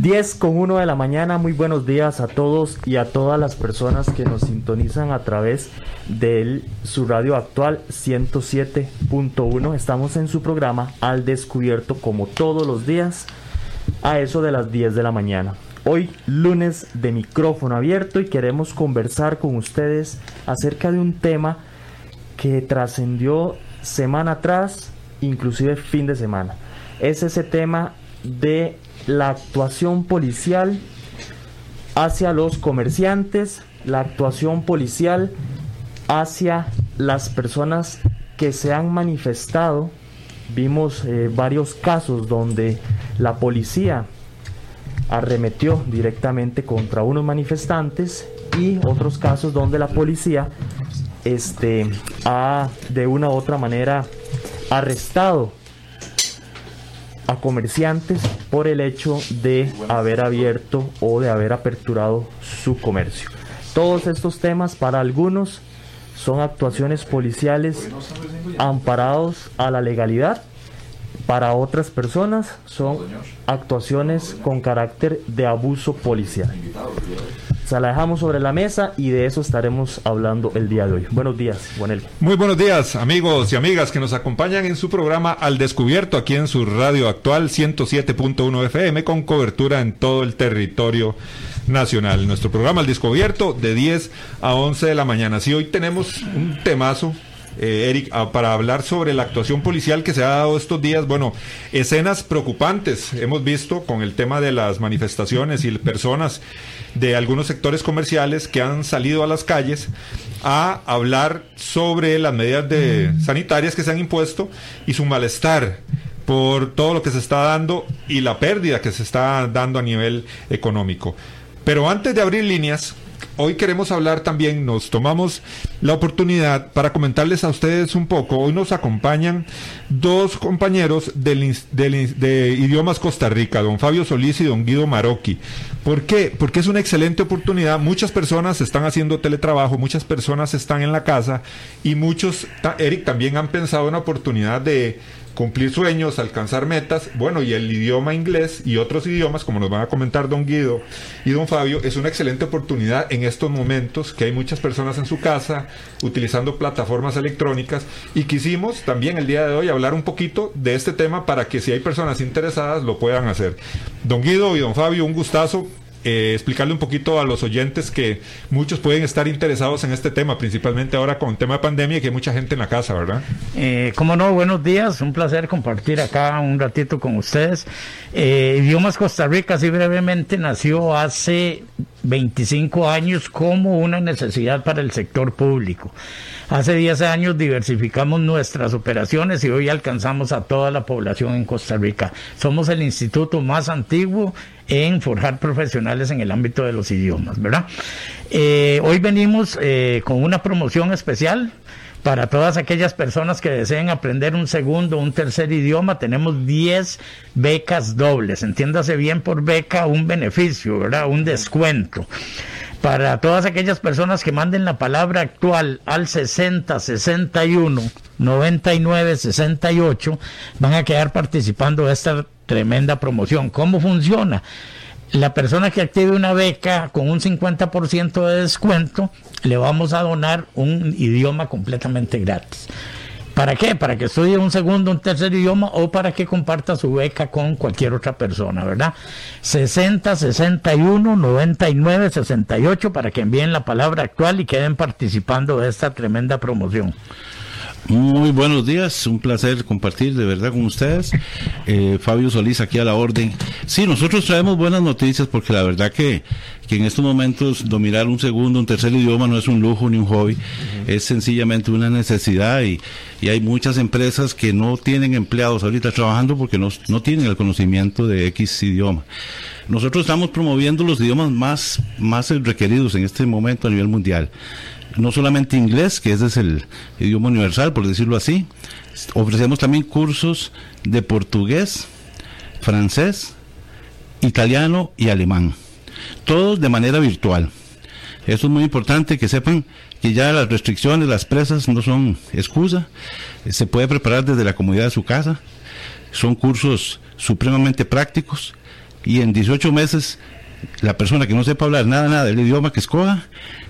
10 con 1 de la mañana, muy buenos días a todos y a todas las personas que nos sintonizan a través de su radio actual 107.1. Estamos en su programa Al Descubierto como todos los días a eso de las 10 de la mañana. Hoy lunes de micrófono abierto y queremos conversar con ustedes acerca de un tema que trascendió semana atrás, inclusive fin de semana. Es ese tema de la actuación policial hacia los comerciantes, la actuación policial hacia las personas que se han manifestado. Vimos eh, varios casos donde la policía arremetió directamente contra unos manifestantes y otros casos donde la policía este, ha de una u otra manera arrestado a comerciantes por el hecho de haber abierto o de haber aperturado su comercio. Todos estos temas para algunos son actuaciones policiales amparados a la legalidad, para otras personas son actuaciones con carácter de abuso policial. Se la dejamos sobre la mesa y de eso estaremos hablando el día de hoy. Buenos días, Juanel. Muy buenos días, amigos y amigas que nos acompañan en su programa Al Descubierto, aquí en su radio actual 107.1 FM, con cobertura en todo el territorio nacional. Nuestro programa Al Descubierto de 10 a 11 de la mañana. Si hoy tenemos un temazo eh, Eric, ah, para hablar sobre la actuación policial que se ha dado estos días. Bueno, escenas preocupantes hemos visto con el tema de las manifestaciones y personas de algunos sectores comerciales que han salido a las calles a hablar sobre las medidas de, sanitarias que se han impuesto y su malestar por todo lo que se está dando y la pérdida que se está dando a nivel económico. Pero antes de abrir líneas, hoy queremos hablar también, nos tomamos la oportunidad para comentarles a ustedes un poco. Hoy nos acompañan dos compañeros del, de Idiomas Costa Rica, don Fabio Solís y don Guido Marocchi. ¿Por qué? Porque es una excelente oportunidad. Muchas personas están haciendo teletrabajo, muchas personas están en la casa y muchos, Eric, también han pensado una oportunidad de cumplir sueños, alcanzar metas, bueno, y el idioma inglés y otros idiomas, como nos van a comentar don Guido y don Fabio, es una excelente oportunidad en estos momentos que hay muchas personas en su casa utilizando plataformas electrónicas y quisimos también el día de hoy hablar un poquito de este tema para que si hay personas interesadas lo puedan hacer. Don Guido y don Fabio, un gustazo eh, explicarle un poquito a los oyentes que muchos pueden estar interesados en este tema, principalmente ahora con el tema de pandemia y que hay mucha gente en la casa, ¿verdad? Eh, como no, buenos días, un placer compartir acá un ratito con ustedes. Eh, Idiomas Costa Rica, así brevemente, nació hace 25 años como una necesidad para el sector público. Hace 10 años diversificamos nuestras operaciones y hoy alcanzamos a toda la población en Costa Rica. Somos el instituto más antiguo en forjar profesionales en el ámbito de los idiomas, ¿verdad? Eh, hoy venimos eh, con una promoción especial para todas aquellas personas que deseen aprender un segundo o un tercer idioma, tenemos 10 becas dobles. Entiéndase bien por beca un beneficio, ¿verdad? Un descuento. Para todas aquellas personas que manden la palabra actual al 60 61 99 68 van a quedar participando de esta tremenda promoción. ¿Cómo funciona? La persona que active una beca con un 50% de descuento, le vamos a donar un idioma completamente gratis. ¿Para qué? Para que estudie un segundo, un tercer idioma o para que comparta su beca con cualquier otra persona, ¿verdad? 60 61 99 68 para que envíen la palabra actual y queden participando de esta tremenda promoción. Muy buenos días, un placer compartir de verdad con ustedes. Eh, Fabio Solís aquí a la orden. Sí, nosotros traemos buenas noticias porque la verdad que, que en estos momentos dominar un segundo, un tercer idioma no es un lujo ni un hobby, es sencillamente una necesidad y, y, hay muchas empresas que no tienen empleados ahorita trabajando porque no, no tienen el conocimiento de X idioma. Nosotros estamos promoviendo los idiomas más, más requeridos en este momento a nivel mundial no solamente inglés, que ese es el idioma universal, por decirlo así, ofrecemos también cursos de portugués, francés, italiano y alemán, todos de manera virtual. Eso es muy importante que sepan que ya las restricciones, las presas no son excusa, se puede preparar desde la comodidad de su casa, son cursos supremamente prácticos y en 18 meses la persona que no sepa hablar nada, nada del idioma que escoja,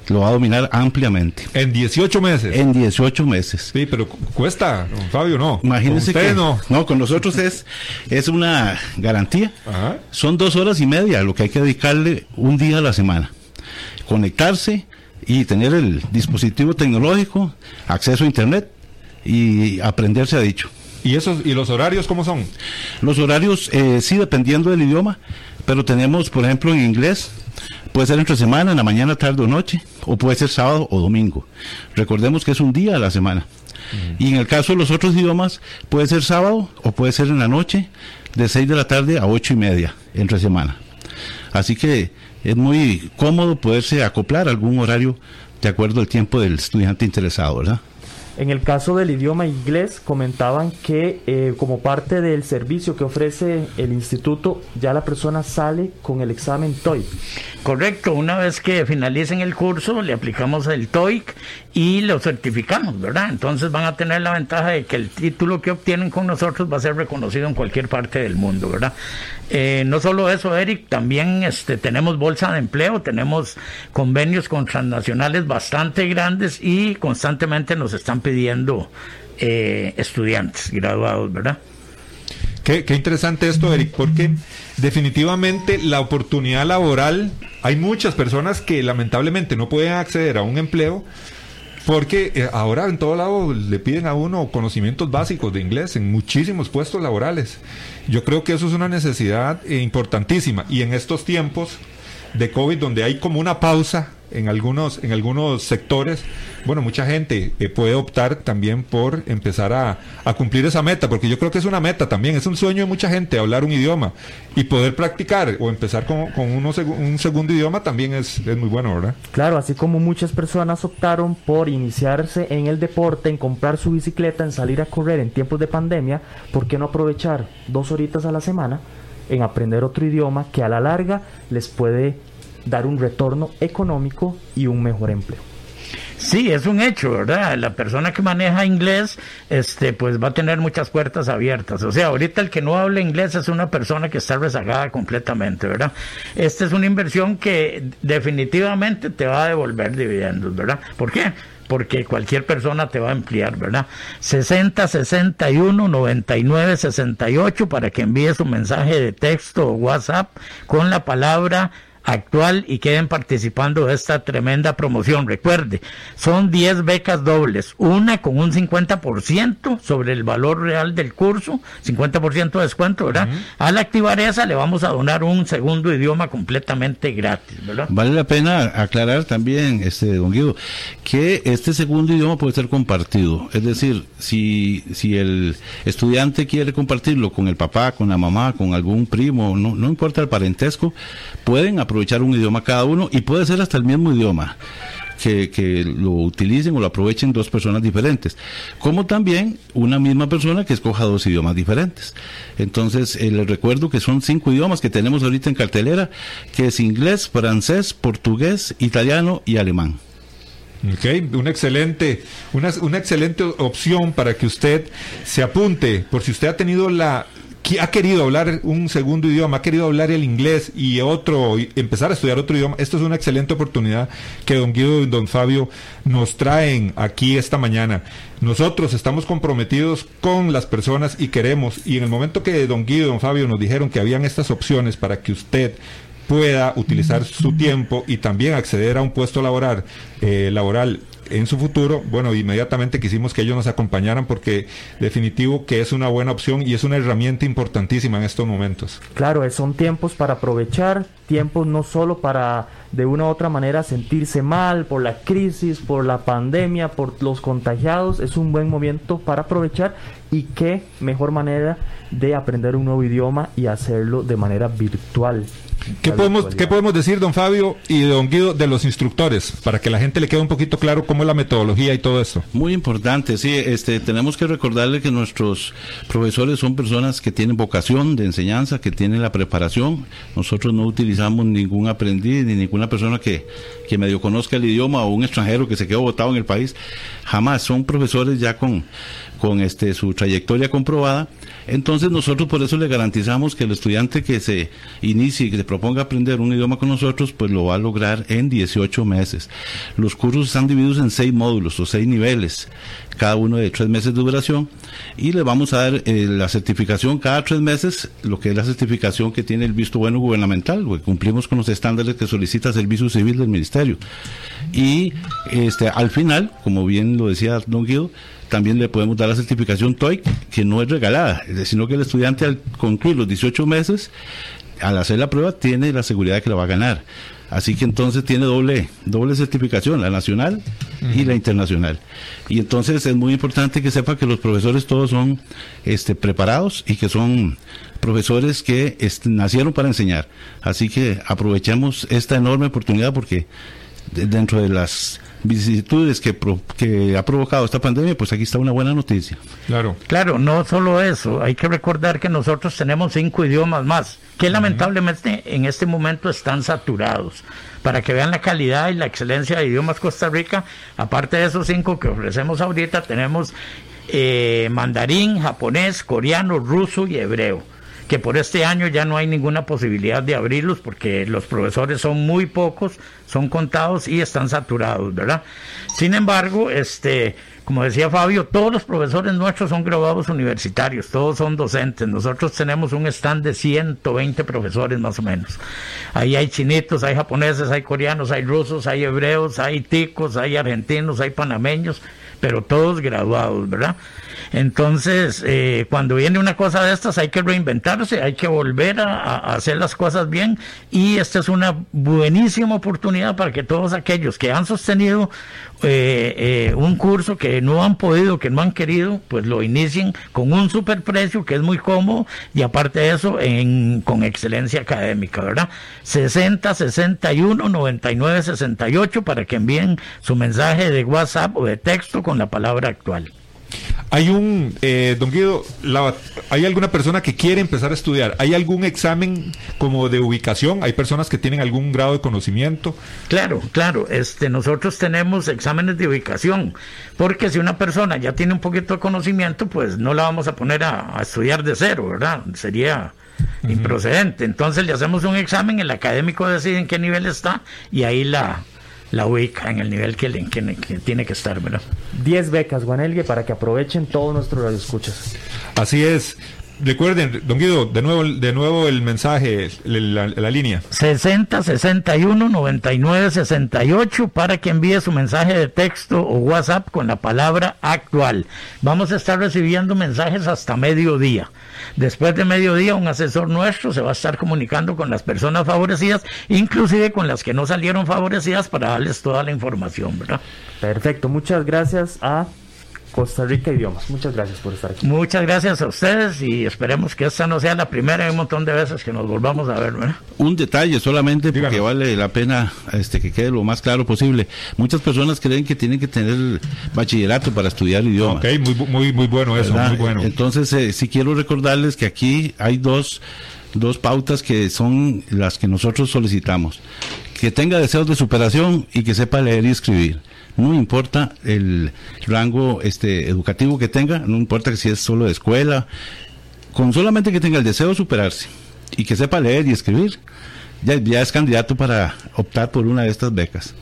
lo va a dominar ampliamente. En 18 meses. En 18 meses. Sí, pero cuesta, don Fabio, no. Imagínense que no. no. con nosotros es, es una garantía. Son dos horas y media lo que hay que dedicarle un día a la semana. Conectarse y tener el dispositivo tecnológico, acceso a internet y aprenderse a dicho. ¿Y, esos, ¿Y los horarios cómo son? Los horarios, eh, sí, dependiendo del idioma, pero tenemos, por ejemplo, en inglés, puede ser entre semana, en la mañana, tarde o noche, o puede ser sábado o domingo. Recordemos que es un día a la semana. Y en el caso de los otros idiomas, puede ser sábado o puede ser en la noche, de 6 de la tarde a 8 y media, entre semana. Así que es muy cómodo poderse acoplar algún horario de acuerdo al tiempo del estudiante interesado, ¿verdad? En el caso del idioma inglés, comentaban que eh, como parte del servicio que ofrece el instituto, ya la persona sale con el examen TOEIC. Correcto, una vez que finalicen el curso, le aplicamos el TOEIC y lo certificamos, ¿verdad? Entonces van a tener la ventaja de que el título que obtienen con nosotros va a ser reconocido en cualquier parte del mundo, ¿verdad? Eh, no solo eso, Eric, también este, tenemos bolsa de empleo, tenemos convenios con transnacionales bastante grandes y constantemente nos están pidiendo eh, estudiantes graduados, ¿verdad? Qué, qué, interesante esto, Eric, porque definitivamente la oportunidad laboral, hay muchas personas que lamentablemente no pueden acceder a un empleo porque eh, ahora en todo lado le piden a uno conocimientos básicos de inglés en muchísimos puestos laborales. Yo creo que eso es una necesidad eh, importantísima y en estos tiempos de COVID donde hay como una pausa en algunos, en algunos sectores, bueno, mucha gente eh, puede optar también por empezar a, cumplir esa meta, porque yo creo que es una meta también, es un sueño de mucha gente hablar un idioma y poder practicar o empezar con, un segundo idioma también es, es muy bueno, ¿verdad? Claro, así como muchas personas optaron por iniciarse en el deporte, en comprar su bicicleta, en salir a correr en tiempos de pandemia, ¿por qué no aprovechar dos horitas a la semana en aprender otro idioma que a la larga les puede dar un retorno económico y un mejor empleo. Sí, es un hecho, ¿verdad? La persona que maneja inglés, este, pues va a tener muchas puertas abiertas. O sea, ahorita el que no habla inglés es una persona que está rezagada completamente, ¿verdad? Esta es una inversión que definitivamente te va a devolver dividendos, ¿verdad? ¿Por qué? Porque cualquier persona te va a emplear, ¿verdad? 60 61 99 68 para que envíes un mensaje de texto o WhatsApp con la palabra actual y queden participando de esta tremenda promoción. Recuerde, son 10 becas dobles, una con un 50% sobre el valor real del curso, 50% de descuento, ¿verdad? Al activar esa le vamos a donar un segundo idioma completamente gratis, ¿verdad? Vale la pena aclarar también, este don Guido, que este segundo idioma puede ser compartido, es decir, si, si el estudiante quiere compartirlo con el papá, con la mamá, con algún primo, no, no importa el parentesco, pueden aprovechar un idioma cada uno y puede ser hasta el mismo idioma. Que, lo utilicen o lo aprovechen dos personas diferentes, como también una misma persona que escoja dos idiomas diferentes. Entonces, eh, les recuerdo que son cinco idiomas que tenemos ahorita en cartelera, que es inglés, francés, portugués, italiano y alemán. Ok, una excelente, una, una excelente opción para que usted se apunte, por si usted ha tenido la, ha querido hablar un segundo idioma, ha querido hablar el inglés y otro, empezar a estudiar otro idioma, esto es una excelente oportunidad que don Guido y don Fabio nos traen aquí esta mañana. Nosotros estamos comprometidos con las personas y queremos, y en el momento que don Guido y don Fabio nos dijeron que habían estas opciones para que usted pueda utilizar su tiempo y también acceder a un puesto laboral, eh, laboral en su futuro, bueno, inmediatamente quisimos que ellos nos acompañaran porque definitivo que es una buena opción y es una herramienta importantísima en estos momentos. Claro, son tiempos para aprovechar, tiempos no solo para de una u otra manera sentirse mal por la crisis, por la pandemia, por los contagiados, es un buen momento para aprovechar y qué mejor manera de aprender un nuevo idioma y hacerlo de manera virtual ¿Qué podemos, ¿Qué podemos decir, don Fabio y don Guido, de los instructores? Para que la gente le quede un poquito claro cómo es la metodología y todo esto. Muy importante, sí. Este, tenemos que recordarle que nuestros profesores son personas que tienen vocación de enseñanza, que tienen la preparación. Nosotros no utilizamos ningún aprendiz ni ninguna persona que, que medio conozca el idioma o un extranjero que se quedó votado en el país. Jamás. Son profesores ya con con este su trayectoria comprobada. Entonces nosotros por eso le garantizamos que el estudiante que se inicie y que se proponga aprender un idioma con nosotros, pues lo va a lograr en 18 meses. Los cursos están divididos en seis módulos o seis niveles, cada uno de tres meses de duración, y le vamos a dar eh, la certificación cada tres meses, lo que es la certificación que tiene el visto bueno gubernamental, porque cumplimos con los estándares que solicita Servicio Civil del Ministerio. Y este al final, como bien lo decía Don también le podemos dar la certificación TOEIC, que no es regalada, sino que el estudiante al concluir los 18 meses, al hacer la prueba, tiene la seguridad de que la va a ganar. Así que entonces tiene doble, doble certificación, la nacional y la internacional. Y entonces es muy importante que sepa que los profesores todos son este, preparados y que son profesores que este, nacieron para enseñar. Así que aprovechemos esta enorme oportunidad porque dentro de las vicisitudes que, que ha provocado esta pandemia, pues aquí está una buena noticia. Claro. Claro, no solo eso, hay que recordar que nosotros tenemos cinco idiomas más, que lamentablemente en este momento están saturados. Para que vean la calidad y la excelencia de idiomas Costa Rica, aparte de esos cinco que ofrecemos ahorita, tenemos eh, mandarín, japonés, coreano, ruso y hebreo que por este año ya no hay ninguna posibilidad de abrirlos porque los profesores son muy pocos, son contados y están saturados, ¿verdad? Sin embargo, este, como decía Fabio, todos los profesores nuestros son graduados universitarios, todos son docentes. Nosotros tenemos un stand de 120 profesores más o menos. Ahí hay chinitos, hay japoneses, hay coreanos, hay rusos, hay hebreos, hay ticos, hay argentinos, hay panameños, pero todos graduados, ¿verdad? Entonces, eh, cuando viene una cosa de estas, hay que reinventarse, hay que volver a, hacer las cosas bien y esta es una buenísima oportunidad para que todos aquellos que han sostenido eh, eh, un curso que no han podido, que no han querido, pues lo inicien con un superprecio que es muy cómodo y aparte de eso, en, con excelencia académica, ¿verdad? 60 61 99 68 para que envíen su mensaje de WhatsApp o de texto con la palabra actual. Hay un, eh, don Guido, hay alguna persona que quiere empezar a estudiar. ¿Hay algún examen como de ubicación? ¿Hay personas que tienen algún grado de conocimiento? Claro, claro. Este, nosotros tenemos exámenes de ubicación, porque si una persona ya tiene un poquito de conocimiento, pues no la vamos a poner a, estudiar de cero, ¿verdad? Sería improcedente. Entonces le hacemos un examen, el académico decide en qué nivel está y ahí la, la ubica en el nivel que, que, tiene que estar, ¿verdad? 10 becas, Guanelgue, para que aprovechen todos nuestros radioescuchas. Así es. Recuerden, don Guido, de nuevo, de nuevo el mensaje, la, la, línea. 60 61 99 68 para que envíe su mensaje de texto o WhatsApp con la palabra actual. Vamos a estar recibiendo mensajes hasta mediodía. Después de mediodía, un asesor nuestro se va a estar comunicando con las personas favorecidas, inclusive con las que no salieron favorecidas, para darles toda la información, ¿verdad? Perfecto, muchas gracias a Costa Rica Idiomas. Muchas gracias por estar aquí. Muchas gracias a ustedes y esperemos que esta no sea la primera y un montón de veces que nos volvamos a ver. ¿verdad? Un detalle solamente porque vale la pena este que quede lo más claro posible. Muchas personas creen que tienen que tener bachillerato para estudiar idiomas. Ok, muy, muy, muy bueno eso, muy bueno. Entonces, eh, sí quiero recordarles que aquí hay dos, dos pautas que son las que nosotros solicitamos. Que tenga deseos de superación y que sepa leer y escribir no importa el rango este educativo que tenga, no importa si es solo de escuela, con solamente que tenga el deseo de superarse y que sepa leer y escribir, ya, ya es candidato para optar por una de estas becas.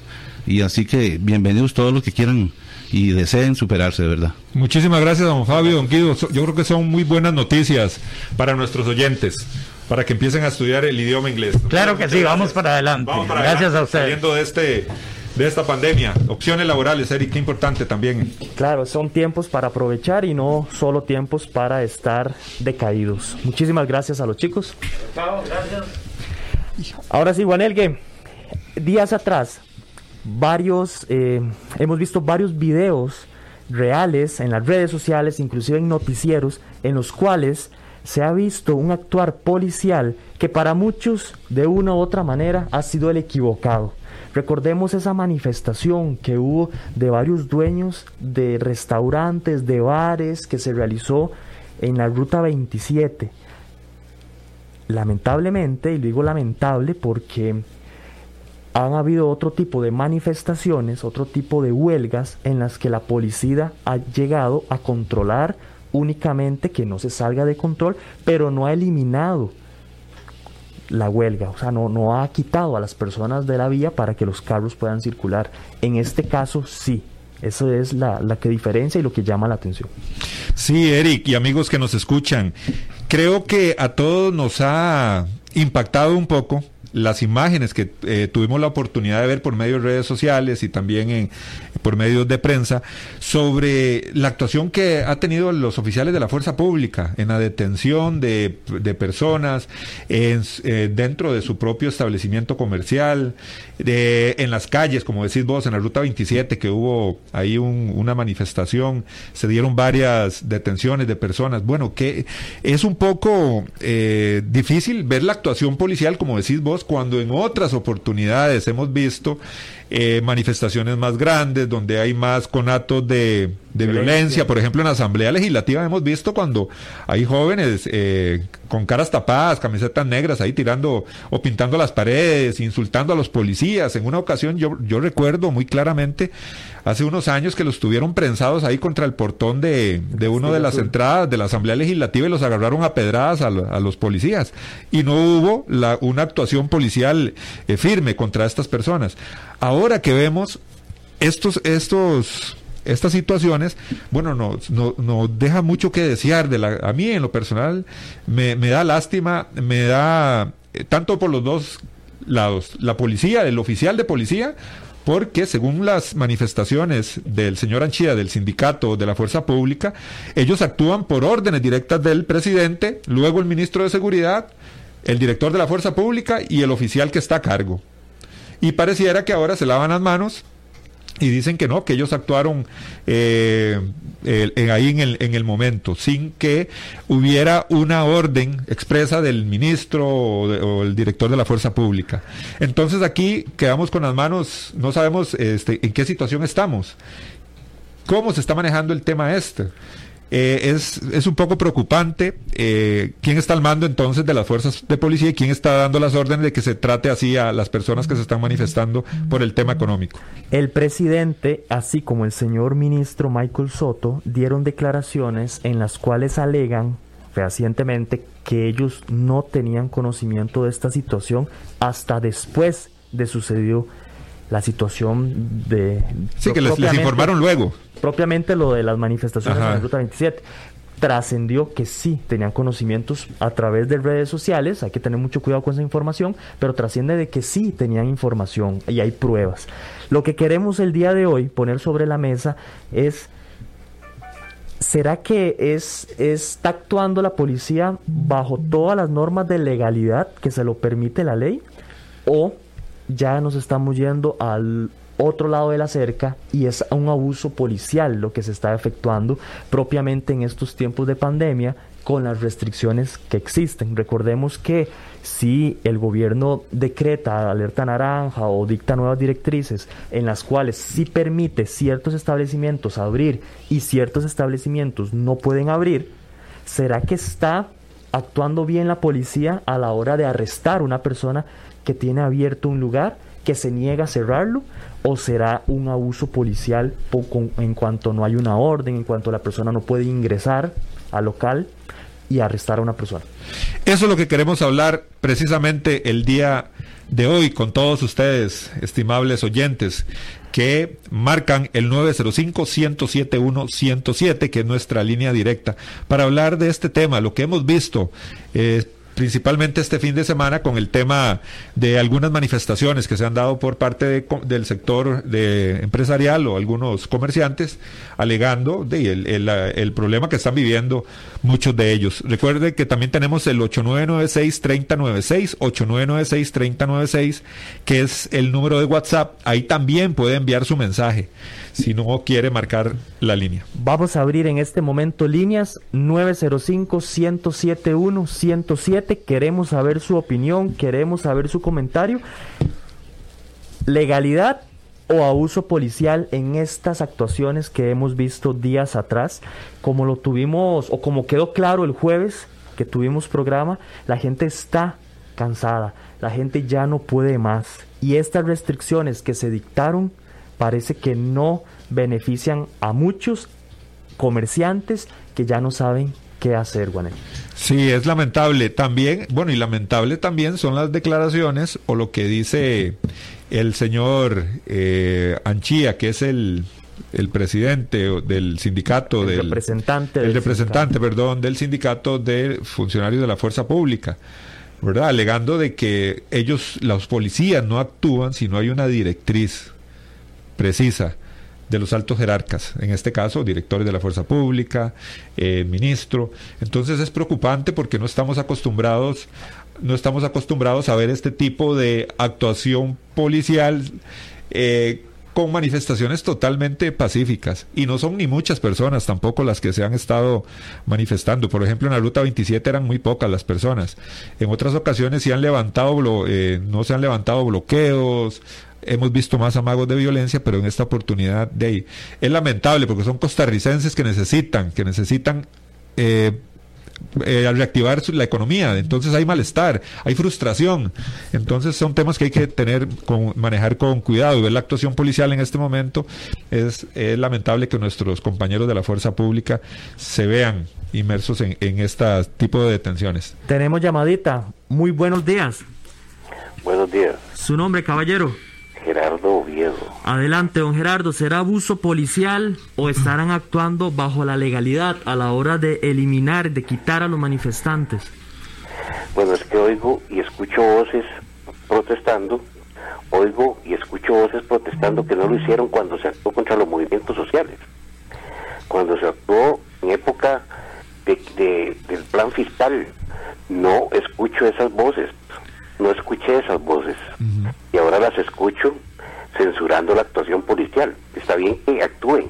Y así que bienvenidos todos los que quieran y deseen superarse, de verdad. Muchísimas gracias, don Fabio, don Guido. Yo creo que son muy buenas noticias para nuestros oyentes, para que empiecen a estudiar el idioma inglés. Claro que sí, vamos para adelante. gracias a ustedes. Saliendo de este de esta pandemia. Opciones laborales, Eric, qué importante también. Claro, son tiempos para aprovechar y no solo tiempos para estar decaídos. Muchísimas gracias a los chicos. Chao, gracias. Ahora sí, Juanelgue, días atrás, varios, eh, hemos visto varios videos reales en las redes sociales, inclusive en noticieros, en los cuales se ha visto un actuar policial que para muchos de una u otra manera ha sido el equivocado. Recordemos esa manifestación que hubo de varios dueños de restaurantes, de bares, que se realizó en la Ruta 27. Lamentablemente, y digo lamentable porque han habido otro tipo de manifestaciones, otro tipo de huelgas en las que la policía ha llegado a controlar únicamente que no se salga de control, pero no ha eliminado la huelga, o sea, no, no ha quitado a las personas de la vía para que los carros puedan circular. En este caso, sí. Eso es la, la que diferencia y lo que llama la atención. Sí, Eric y amigos que nos escuchan, creo que a todos nos ha impactado un poco las imágenes que eh, tuvimos la oportunidad de ver por medio de redes sociales y también en, por medios de prensa sobre la actuación que ha tenido los oficiales de la fuerza pública en la detención de, personas en, eh, dentro de su propio establecimiento comercial, de, en las calles, como decís vos, en la ruta 27 que hubo ahí un, una manifestación, se dieron varias detenciones de personas. Bueno, que es un poco eh, difícil ver la actuación policial, como decís vos, cuando en otras oportunidades hemos visto eh, manifestaciones más grandes, donde hay más conatos de, de violencia. Por ejemplo, en la Asamblea Legislativa hemos visto cuando hay jóvenes eh, con caras tapadas, camisetas negras ahí tirando o pintando las paredes, insultando a los policías. En una ocasión yo, yo recuerdo muy claramente hace unos años que los tuvieron prensados ahí contra el portón de, de uno de las entradas de la Asamblea Legislativa y los agarraron a pedradas a, a los policías. Y no hubo la, una actuación policial eh, firme contra estas personas. Ahora que vemos estos, estos estas situaciones, bueno, nos no, no deja mucho que desear. De la, a mí, en lo personal, me, me da lástima, me da, eh, tanto por los dos lados, la policía, el oficial de policía, porque según las manifestaciones del señor Anchía, del sindicato de la fuerza pública, ellos actúan por órdenes directas del presidente, luego el ministro de Seguridad, el director de la fuerza pública y el oficial que está a cargo. Y pareciera que ahora se lavan las manos y dicen que no, que ellos actuaron eh, el, ahí en el, en el momento, sin que hubiera una orden expresa del ministro o, o, el director de la fuerza pública. Entonces aquí quedamos con las manos, no sabemos este, en qué situación estamos, cómo se está manejando el tema este. Eh, es, es, un poco preocupante eh, quién está al mando entonces de las fuerzas de policía y quién está dando las órdenes de que se trate así a las personas que se están manifestando por el tema económico. El presidente, así como el señor ministro Michael Soto, dieron declaraciones en las cuales alegan fehacientemente que ellos no tenían conocimiento de esta situación hasta después de sucedió la situación de... Sí, que les, les, informaron luego. Propiamente lo de las manifestaciones Ajá. en la Ruta 27. Trascendió que sí tenían conocimientos a través de redes sociales, hay que tener mucho cuidado con esa información, pero trasciende de que sí tenían información y hay pruebas. Lo que queremos el día de hoy poner sobre la mesa es ¿Será que es, está actuando la policía bajo todas las normas de legalidad que se lo permite la ley? ¿O ya nos estamos yendo al otro lado de la cerca y es un abuso policial lo que se está efectuando propiamente en estos tiempos de pandemia con las restricciones que existen. Recordemos que si el gobierno decreta alerta naranja o dicta nuevas directrices en las cuales sí permite ciertos establecimientos abrir y ciertos establecimientos no pueden abrir, ¿será que está actuando bien la policía a la hora de arrestar una persona que tiene abierto un lugar, que se niega a cerrarlo, o será un abuso policial en cuanto no hay una orden, en cuanto la persona no puede ingresar al local y arrestar a una persona. Eso es lo que queremos hablar precisamente el día de hoy con todos ustedes, estimables oyentes, que marcan el 905-107-107, que es nuestra línea directa, para hablar de este tema, lo que hemos visto. Eh, principalmente este fin de semana con el tema de algunas manifestaciones que se han dado por parte del sector de empresarial o algunos comerciantes, alegando de el, el, problema que están viviendo muchos de ellos. Recuerde que también tenemos el 8996-3096, 8996-3096, que es el número de WhatsApp. Ahí también puede enviar su mensaje si no quiere marcar la línea. Vamos a abrir en este momento líneas 905-107-107. Queremos saber su opinión, queremos saber su comentario. Legalidad o abuso policial en estas actuaciones que hemos visto días atrás, como lo tuvimos o como quedó claro el jueves que tuvimos programa, la gente está cansada, la gente ya no puede más y estas restricciones que se dictaron parece que no benefician a muchos comerciantes que ya no saben qué hacer, Juanel. Sí, es lamentable. También, bueno, y lamentable también son las declaraciones o lo que dice el señor eh, Anchía, que es el, el presidente del sindicato el del representante el representante, perdón, del sindicato de funcionarios de la fuerza pública. ¿verdad? Alegando de que ellos, los policías, no actúan si no hay una directriz precisa de los altos jerarcas, en este caso directores de la fuerza pública, eh, ministro. Entonces es preocupante porque no estamos acostumbrados, no estamos acostumbrados a ver este tipo de actuación policial eh, con manifestaciones totalmente pacíficas. Y no son ni muchas personas tampoco las que se han estado manifestando. Por ejemplo, en la Ruta 27 eran muy pocas las personas. En otras ocasiones sí han levantado, eh, no se han levantado bloqueos, hemos visto más amagos de violencia, pero en esta oportunidad de ahí. Es lamentable porque son costarricenses que necesitan, que necesitan eh, eh, reactivar la economía. Entonces hay malestar, hay frustración. Entonces son temas que hay que tener, con, manejar con cuidado. Y ver la actuación policial en este momento es, lamentable que nuestros compañeros de la fuerza pública se vean inmersos en, en este tipo de detenciones. Tenemos llamadita. Muy buenos días. Buenos días. ¿Su nombre, caballero? Gerardo Oviedo. Adelante, don Gerardo. ¿Será abuso policial o estarán actuando bajo la legalidad a la hora de eliminar, de quitar a los manifestantes? Bueno, es que oigo y escucho voces protestando, oigo y escucho voces protestando que no lo hicieron cuando se actuó contra los movimientos sociales. Cuando se actuó en época de, del plan fiscal, no escucho esas voces no escuché esas voces y ahora las escucho censurando la actuación policial. Está bien que actúen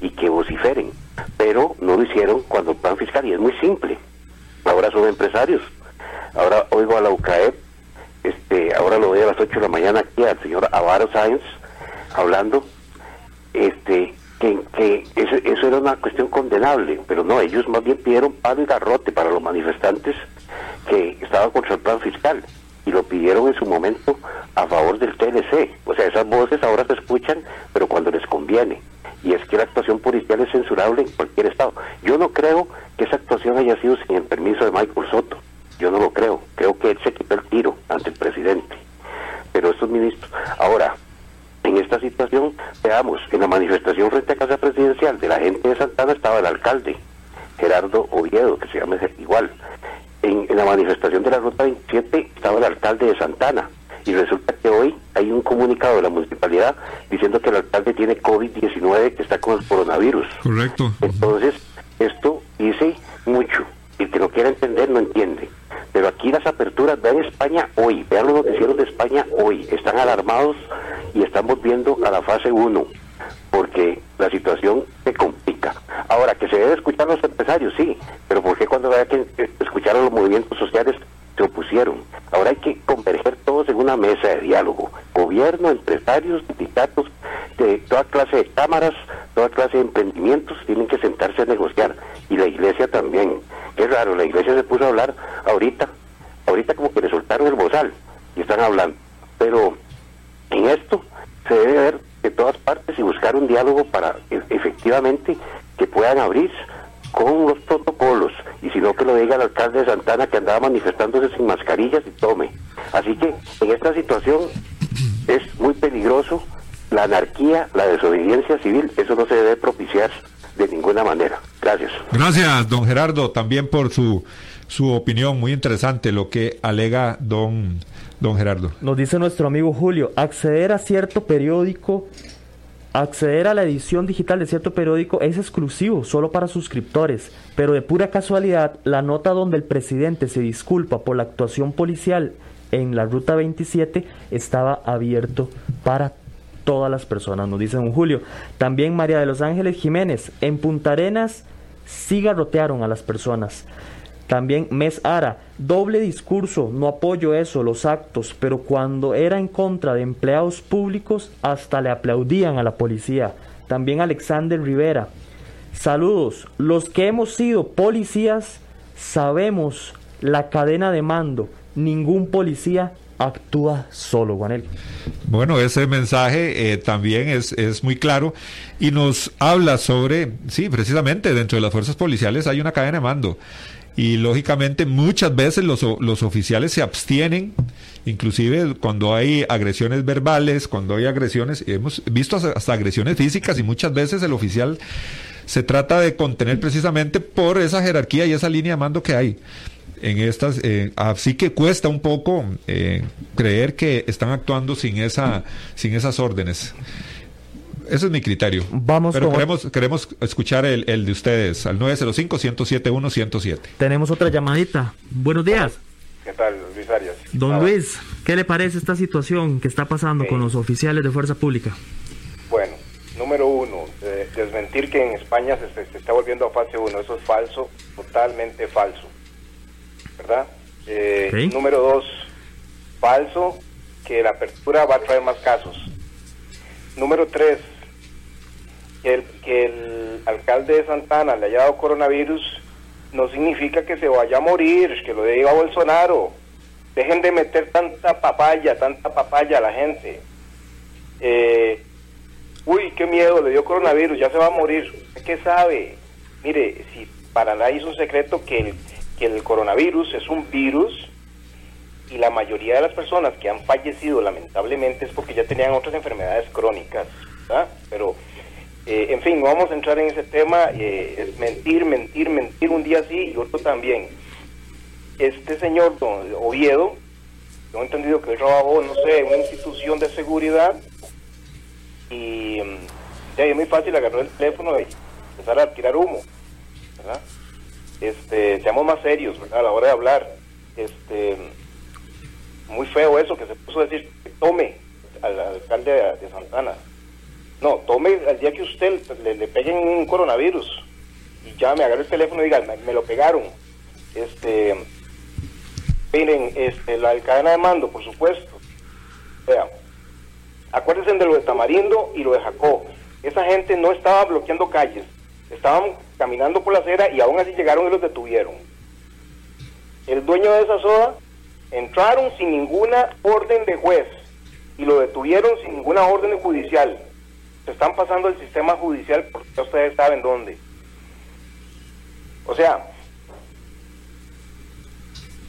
y que vociferen, pero no lo hicieron cuando el plan fiscal y es muy simple. Ahora son empresarios. Ahora oigo a la UCAEP, este, ahora lo veo a las 8 de la mañana aquí al señor Avaro Sáenz hablando este que, que eso, eso, era una cuestión condenable, pero no, ellos más bien pidieron palo y garrote para los manifestantes que estaban contra el plan fiscal y lo pidieron en su momento a favor del TLC. O sea, esas voces ahora se escuchan, pero cuando les conviene. Y es que la actuación policial es censurable en cualquier estado. Yo no creo que esa actuación haya sido sin el permiso de Michael Soto. Yo no lo creo. Creo que él se quitó el tiro ante el presidente. Pero estos ministros. Ahora, en esta situación, veamos, en la manifestación frente a Casa Presidencial de la gente de Santana estaba el alcalde, Gerardo Oviedo, que se llama igual en, la manifestación de la Ruta 27 estaba el alcalde de Santana y resulta que hoy hay un comunicado de la municipalidad diciendo que el alcalde tiene COVID-19 que está con el coronavirus. Correcto. Entonces, esto dice mucho. El que no quiera entender no entiende. Pero aquí las aperturas, vean España hoy, vean los noticieros de España hoy, están alarmados y estamos viendo a la fase 1, porque la situación se complica. Ahora, que se debe escuchar a los empresarios, sí, pero ¿por qué cuando vaya que escuchar a los movimientos sociales se opusieron? Ahora hay que converger todos en una mesa de diálogo. Gobierno, empresarios, sindicatos, de toda clase de cámaras, toda clase de emprendimientos tienen que sentarse a negociar. Y la iglesia también. Qué raro, la iglesia se puso a hablar ahorita, ahorita como que le soltaron el bozal y están hablando. Pero en esto se debe ver de todas partes y buscar un diálogo para e, efectivamente que puedan abrir con los protocolos y si no que lo diga el alcalde de Santana que andaba manifestándose sin mascarillas y tome. Así que en esta situación es muy peligroso la anarquía, la desobediencia civil, eso no se debe propiciar de ninguna manera. Gracias. Gracias, don Gerardo, también por su, su opinión. Muy interesante lo que alega don, don Gerardo. Nos dice nuestro amigo Julio, acceder a cierto periódico, acceder a la edición digital de cierto periódico es exclusivo, solo para suscriptores, pero de pura casualidad, la nota donde el presidente se disculpa por la actuación policial en la Ruta 27 estaba abierto para todas las personas, nos dice Julio. También María de los Ángeles Jiménez, en Punta Arenas sí garrotearon a las personas. También Mes Ara, doble discurso, no apoyo eso, los actos, pero cuando era en contra de empleados públicos, hasta le aplaudían a la policía. También Alexander Rivera, saludos, los que hemos sido policías sabemos la cadena de mando, ningún policía actúa solo, Juanel. Bueno, ese mensaje eh, también es, es muy claro y nos habla sobre, sí, precisamente dentro de las fuerzas policiales hay una cadena de mando y lógicamente muchas veces los, los oficiales se abstienen, inclusive cuando hay agresiones verbales, cuando hay agresiones, hemos visto hasta, hasta agresiones físicas y muchas veces el oficial se trata de contener precisamente por esa jerarquía y esa línea de mando que hay en estas, eh, así que cuesta un poco eh, creer que están actuando sin esa, sin esas órdenes. Ese es mi criterio. Vamos Pero con- queremos, queremos escuchar el, el de ustedes al 905-107-107. Tenemos otra llamadita. Buenos días. ¿Qué tal, Luis Arias? Don Ah, Luis, ¿qué le parece esta situación que está pasando Sí. con los oficiales de fuerza pública? Bueno, número uno, eh, desmentir que en España se, se- se está volviendo a fase 1. Eso es falso, totalmente falso. ¿Verdad? Eh. Número dos, falso que la apertura va a traer más casos. Número tres, que el, que el alcalde de Santana le haya dado coronavirus no significa que se vaya a morir, que lo diga Bolsonaro. Dejen de meter tanta papaya, tanta papaya a la gente. Eh, uy, qué miedo, le dio coronavirus, ya se va a morir. ¿Usted ¿Qué sabe? Mire, si para nadie es un secreto que el, que el coronavirus es un virus y la mayoría de las personas que han fallecido lamentablemente es porque ya tenían otras enfermedades crónicas, ¿verdad? Pero, eh, en fin, no vamos a entrar en ese tema, eh, es mentir, mentir, mentir un día sí y otro también. Este señor don Oviedo, tengo entendido que él trabajó, no sé, en una institución de seguridad y mm, ya es muy fácil agarrar el teléfono y empezar a tirar humo, ¿verdad? Este, seamos más serios, ¿verdad? A la hora de hablar, este, muy feo eso que se puso a decir tome al, al alcalde de, Santana. No, tome al día que usted le, peguen un coronavirus y ya me agarre el teléfono y diga, me, me lo pegaron. Este, miren, este, la cadena de mando, por supuesto. Vean, acuérdense de lo de Tamarindo y lo de Jacó. Esa gente no estaba bloqueando calles, estaban caminando por la acera y aún así llegaron y los detuvieron. El dueño de esa soda entraron sin ninguna orden de juez y lo detuvieron sin ninguna orden judicial. Se están pasando el sistema judicial porque ustedes saben dónde. O sea,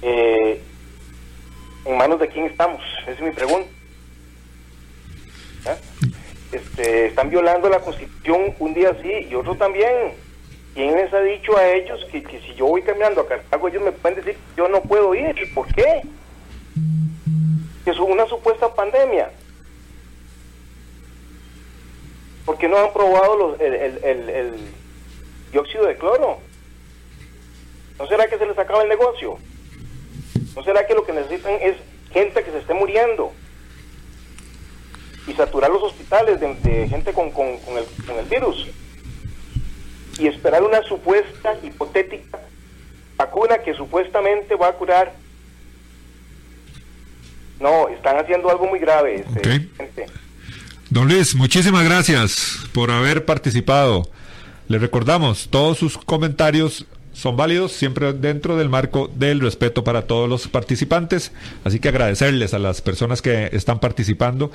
eh, ¿en manos de quién estamos? Esa es mi pregunta. ¿Ah? Este, están violando la constitución un día sí y otro también. ¿Quién les ha dicho a ellos que, que si yo voy caminando a Cartago ellos me pueden decir yo no puedo ir? ¿Por qué? Que es una supuesta pandemia. ¿Por qué no han probado los- el- el- el dióxido de cloro? ¿No será que se les acaba el negocio? ¿No será que lo que necesitan es gente que se esté muriendo? Y saturar los hospitales de, de gente con, con- con el, con el virus. Y esperar una supuesta, hipotética vacuna que supuestamente va a curar. No, están haciendo algo muy grave. este, gente. Don Luis, muchísimas gracias por haber participado. Le recordamos, todos sus comentarios son válidos siempre dentro del marco del respeto para todos los participantes. Así que agradecerles a las personas que están participando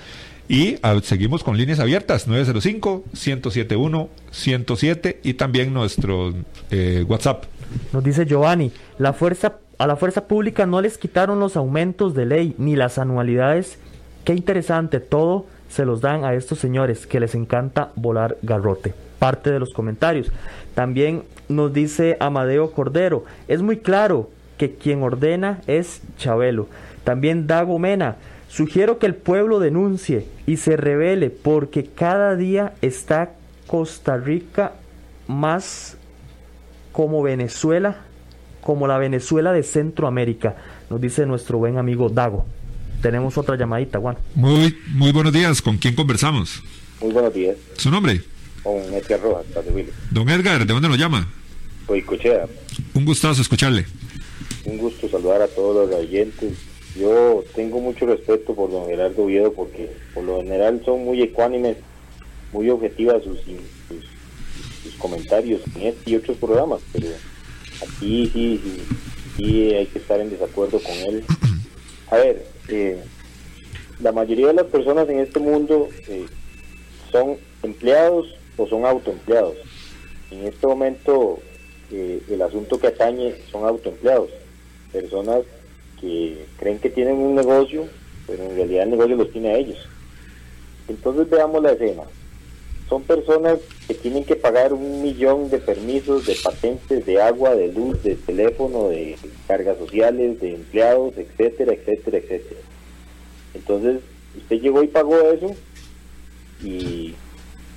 y seguimos con líneas abiertas 905-107-107 y también nuestro eh, WhatsApp. Nos dice Giovanni, la fuerza, a la fuerza pública no les quitaron los aumentos de ley ni las anualidades. Qué interesante, todo se los dan a estos señores que les encanta volar garrote. Parte de los comentarios. También nos dice Amadeo Cordero, es muy claro que quien ordena es Chabelo. También Dago Mena, sugiero que el pueblo denuncie y se revele porque cada día está Costa Rica más como Venezuela, como la Venezuela de Centroamérica, nos dice nuestro buen amigo Dago. Tenemos otra llamadita, Juan. Muy, muy buenos días, ¿con quién conversamos? Muy buenos días. ¿Su nombre? Con Edgar Rojas, Don Edgar, ¿de dónde nos llama? Soy Cochea. Un gustazo escucharle. Un gusto saludar a todos los oyentes. Yo tengo mucho respeto por don Gerardo Oviedo porque por lo general son muy ecuánimes, muy objetivas sus, sus, comentarios en este y otros programas, pero aquí sí, sí, sí hay que estar en desacuerdo con él. A ver, eh, la mayoría de las personas en este mundo eh, son empleados o son autoempleados. En este momento eh, el asunto que atañe son autoempleados, personas que creen que tienen un negocio, pero en realidad el negocio los tiene a ellos. Entonces veamos la escena. Son personas que tienen que pagar un millón de permisos, de patentes, de agua, de luz, de teléfono, de cargas sociales, de empleados, etcétera, etcétera, etcétera. Entonces, usted llegó y pagó eso y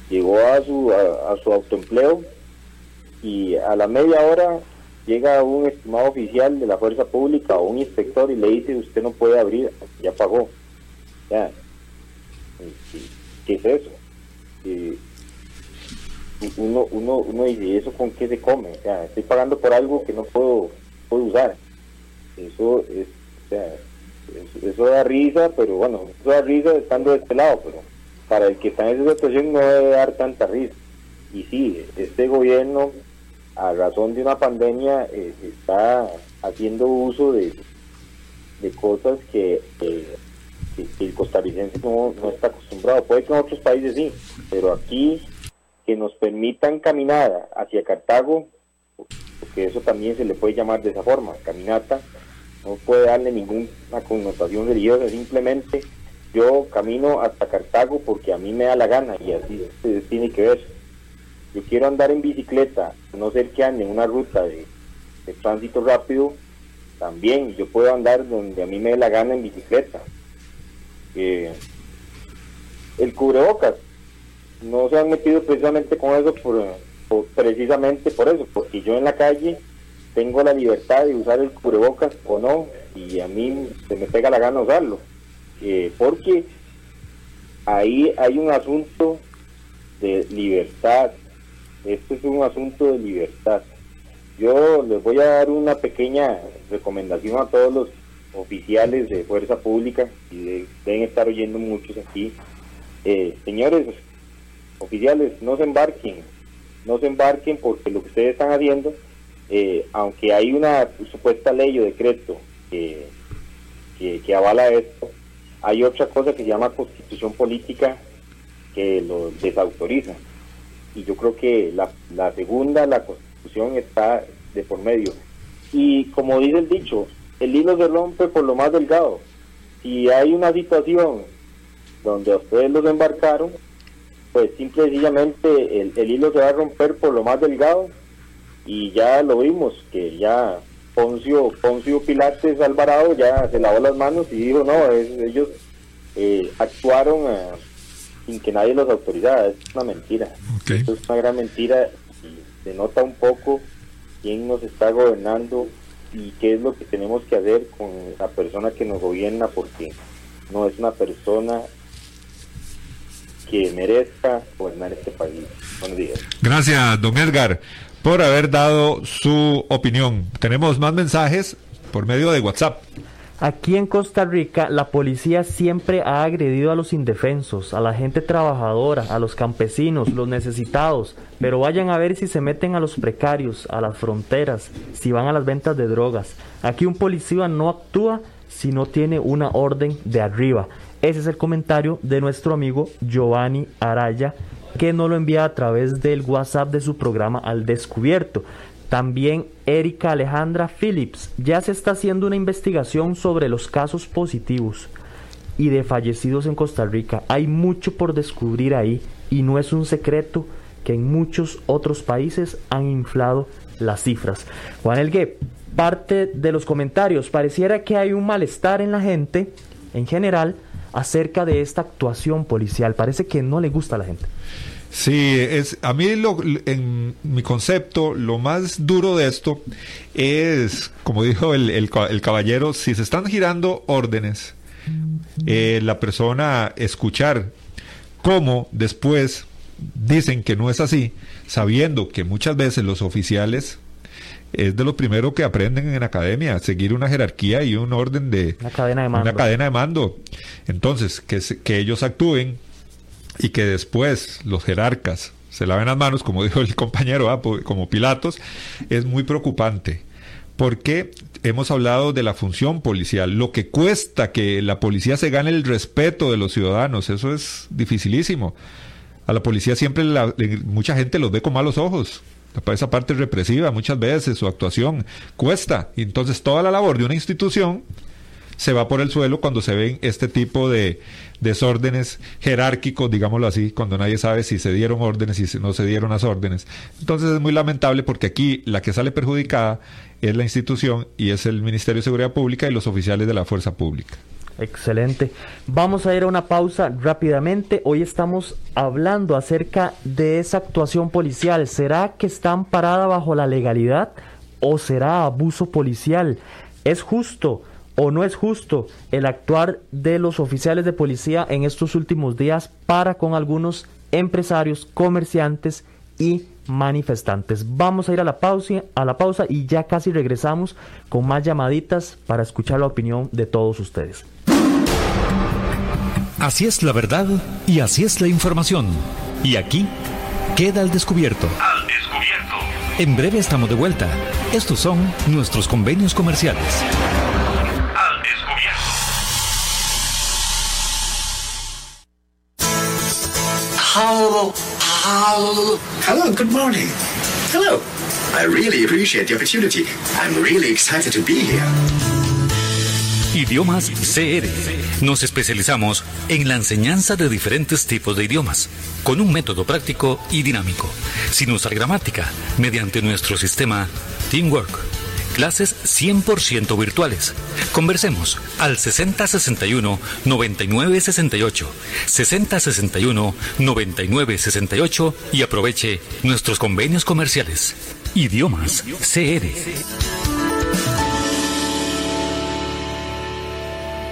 llegó a su, a, su autoempleo y a la media hora llega un estimado oficial de la fuerza pública o un inspector y le dice usted no puede abrir, ya pagó. Ya. ¿Qué es eso? uno, uno, uno dice, ¿eso con qué se come? O sea, estoy pagando por algo que no puedo, puedo usar. Eso es, o sea, eso, da risa, pero bueno, eso da risa estando de este lado, pero para el que está en esa situación no debe dar tanta risa. Y sí, este gobierno, a razón de una pandemia, eh, está haciendo uso de, de cosas que, el costarricense no, no está acostumbrado. Puede que en otros países sí, pero aquí que nos permitan caminar hacia Cartago, porque eso también se le puede llamar de esa forma, caminata, no puede darle ninguna connotación religiosa, simplemente yo camino hasta Cartago porque a mí me da la gana y así tiene que ver. Yo quiero andar en bicicleta, no ser que ande en una ruta de, tránsito rápido, también yo puedo andar donde a mí me dé la gana en bicicleta. Eh, el cubrebocas, no se han metido precisamente con eso por, precisamente por eso, porque yo en la calle tengo la libertad de usar el cubrebocas o no, y a mí se me pega la gana usarlo, eh, porque ahí hay un asunto de libertad, esto es un asunto de libertad. Yo les voy a dar una pequeña recomendación a todos los oficiales de fuerza pública, y deben estar oyendo muchos aquí. Eh, señores oficiales, no se embarquen, no se embarquen porque lo que ustedes están haciendo eh, aunque hay una supuesta ley o decreto que, que, avala esto, hay otra cosa que se llama constitución política que lo desautoriza. Y yo creo que la, la segunda, la constitución está de por medio. Y como dice el dicho, el hilo se rompe por lo más delgado. Si hay una situación donde ustedes los embarcaron, pues simple y sencillamente el, el hilo se va a romper por lo más delgado y ya lo vimos, que ya Poncio, Poncio Pilates Alvarado ya se lavó las manos y dijo, no, ellos eh, actuaron sin que nadie los autorizara, es una mentira. es una gran mentira y se nota un poco quién nos está gobernando y qué es lo que tenemos que hacer con la persona que nos gobierna, porque no es una persona que merezca gobernar este país. Buenos días. Gracias, don Edgar por haber dado su opinión. Tenemos más mensajes por medio de WhatsApp. Aquí en Costa Rica la policía siempre ha agredido a los indefensos, a la gente trabajadora, a los campesinos, los necesitados, pero vayan a ver si se meten a los precarios, a las fronteras, si van a las ventas de drogas. Aquí un policía no actúa si no tiene una orden de arriba. Ese es el comentario de nuestro amigo Giovanni Araya que no lo envía a través del WhatsApp de su programa Al Descubierto. También Erika Alejandra Phillips. Ya se está haciendo una investigación sobre los casos positivos y de fallecidos en Costa Rica. Hay mucho por descubrir ahí y no es un secreto que en muchos otros países han inflado las cifras. Juan Elgue, parte de los comentarios, pareciera que hay un malestar en la gente en general acerca de esta actuación policial. Parece que no le gusta a la gente. Sí, es, a mí lo, en mi concepto lo más duro de esto es, como dijo el, el, caballero, si se están girando órdenes, eh, la persona escuchar cómo después dicen que no es así, sabiendo que muchas veces los oficiales es de lo primero que aprenden en academia, seguir una jerarquía y un orden de una cadena de mando. Una cadena de mando. Entonces, que, que ellos actúen y que después los jerarcas se laven las manos, como dijo el compañero, ah, como Pilatos, es muy preocupante. Porque hemos hablado de la función policial, lo que cuesta que la policía se gane el respeto de los ciudadanos, eso es dificilísimo. A la policía siempre mucha gente los ve con malos ojos. Esa parte represiva muchas veces, su actuación cuesta. Entonces toda la labor de una institución se va por el suelo cuando se ven este tipo de desórdenes jerárquicos, digámoslo así, cuando nadie sabe si se dieron órdenes y si no se dieron las órdenes. Entonces es muy lamentable porque aquí la que sale perjudicada es la institución y es el Ministerio de Seguridad Pública y los oficiales de la Fuerza Pública. Excelente. Vamos a ir a una pausa rápidamente. Hoy estamos hablando acerca de esa actuación policial. ¿Será que está amparada bajo la legalidad o será abuso policial? ¿Es justo? O no es justo el actuar de los oficiales de policía en estos últimos días para con algunos empresarios, comerciantes y manifestantes. Vamos a ir a la pausa, a la pausa y ya casi regresamos con más llamaditas para escuchar la opinión de todos ustedes. Así es la verdad y así es la información. Y aquí queda el descubierto. Al descubierto. En breve estamos de vuelta. Estos son nuestros convenios comerciales. Hello, good morning. Hello. I really appreciate the opportunity. I'm really excited to be here. Idiomas CR. Nos especializamos en la enseñanza de diferentes tipos de idiomas, con un método práctico y dinámico, sin usar gramática, mediante nuestro sistema Teamwork clases 100% virtuales. Conversemos al 6061 9968, 6061 9968 y aproveche nuestros convenios comerciales. Idiomas CR.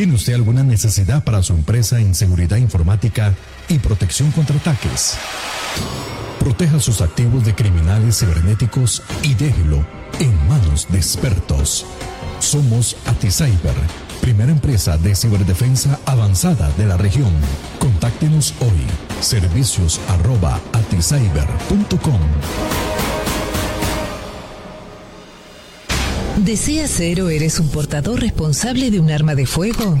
¿Tiene usted alguna necesidad para su empresa en seguridad informática y protección contra ataques? Proteja sus activos de criminales cibernéticos y déjelo en manos de expertos. Somos AtiCyber, primera empresa de ciberdefensa avanzada de la región. Contáctenos hoy. Servicios. ¿Desea ser o eres un portador responsable de un arma de fuego?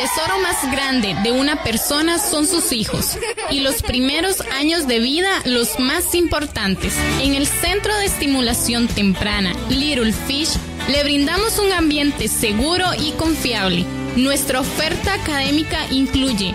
Tesoro más grande de una persona son sus hijos y los primeros años de vida los más importantes. En el Centro de Estimulación Temprana Little Fish le brindamos un ambiente seguro y confiable. Nuestra oferta académica incluye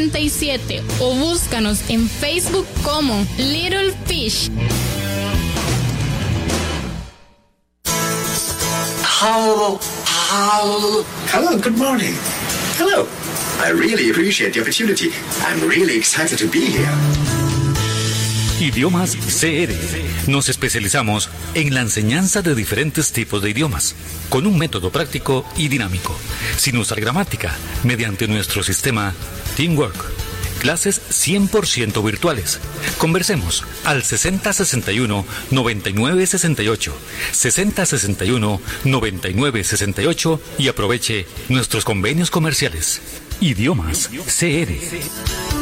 o búscanos en Facebook como Little Fish. Hello. Hello, good morning. Hello. I really appreciate the opportunity. I'm really excited to be here. Idiomas CR. Nos especializamos en la enseñanza de diferentes tipos de idiomas, con un método práctico y dinámico, sin usar gramática, mediante nuestro sistema Teamwork Clases 100% virtuales. Conversemos al 6061 9968, 6061 9968 y aproveche nuestros convenios comerciales. Idiomas CR.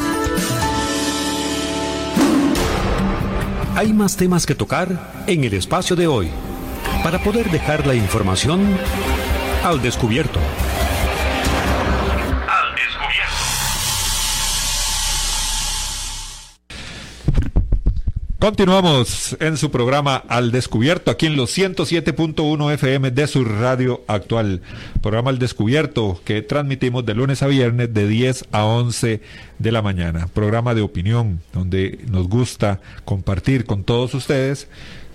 Hay más temas que tocar en el espacio de hoy para poder dejar la información al descubierto. Continuamos en su programa Al Descubierto, aquí en los 107.1 FM de su radio actual. Programa Al Descubierto que transmitimos de lunes a viernes de 10 a 11 de la mañana. Programa de opinión donde nos gusta compartir con todos ustedes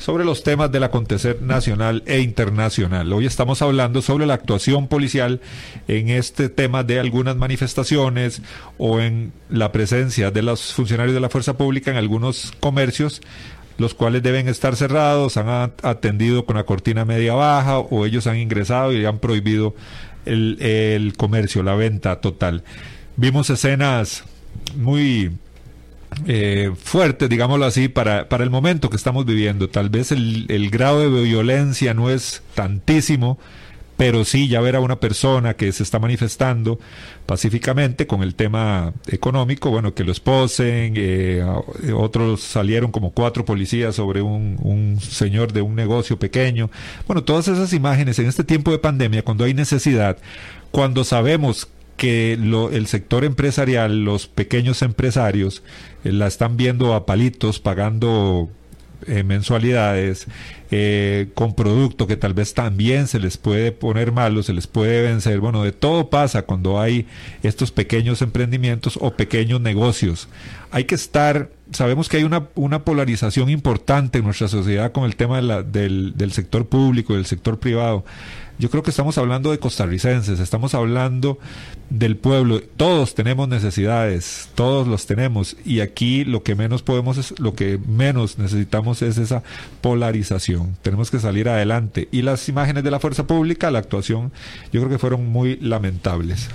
sobre los temas del acontecer nacional e internacional. Hoy estamos hablando sobre la actuación policial en este tema de algunas manifestaciones o en la presencia de los funcionarios de la fuerza pública en algunos comercios los cuales deben estar cerrados, han atendido con la cortina media baja o ellos han ingresado y han prohibido el, el comercio, la venta total. Vimos escenas muy eh, fuerte, digámoslo así, para, para el momento que estamos viviendo. Tal vez el, el grado de violencia no es tantísimo, pero sí ya ver a una persona que se está manifestando pacíficamente con el tema económico, bueno, que lo esposen, eh, otros salieron como cuatro policías sobre un, un, señor de un negocio pequeño, bueno, todas esas imágenes en este tiempo de pandemia, cuando hay necesidad, cuando sabemos que lo, el sector empresarial, los pequeños empresarios, la están viendo a palitos, pagando eh, mensualidades, eh, con producto que tal vez también se les puede poner malo, se les puede vencer. Bueno, de todo pasa cuando hay estos pequeños emprendimientos o pequeños negocios. Hay que estar, sabemos que hay una, una polarización importante en nuestra sociedad con el tema de la, del, del sector público, del sector privado yo creo que estamos hablando de costarricenses, estamos hablando del pueblo. Todos tenemos necesidades, todos los tenemos. Y aquí lo que menos podemos es, lo que menos necesitamos es esa polarización. Tenemos que salir adelante. Y las imágenes de la fuerza pública, la actuación, yo creo que fueron muy lamentables.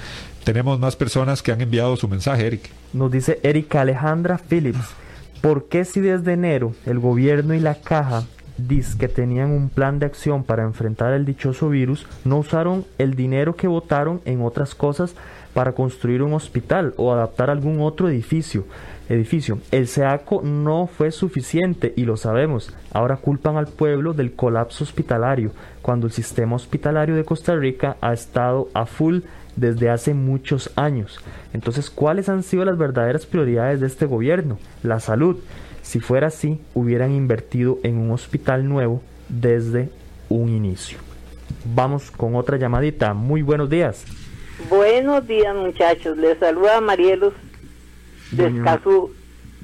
Tenemos más personas que han enviado su mensaje, Eric. Nos dice Erika Alejandra Phillips. ¿Por qué si desde enero el gobierno y la caja dice que tenían un plan de acción para enfrentar el dichoso virus, no usaron el dinero que votaron en otras cosas para construir un hospital o adaptar algún otro edificio. edificio. El SEACO no fue suficiente y lo sabemos. Ahora culpan al pueblo del colapso hospitalario, cuando el sistema hospitalario de Costa Rica ha estado a full desde hace muchos años. Entonces, ¿cuáles han sido las verdaderas prioridades de este gobierno? La salud Si fuera así, hubieran invertido en un hospital nuevo desde un inicio. Vamos con otra llamadita. Muy buenos días. Buenos días, muchachos. Les saluda Marielos de Doña- Escazú.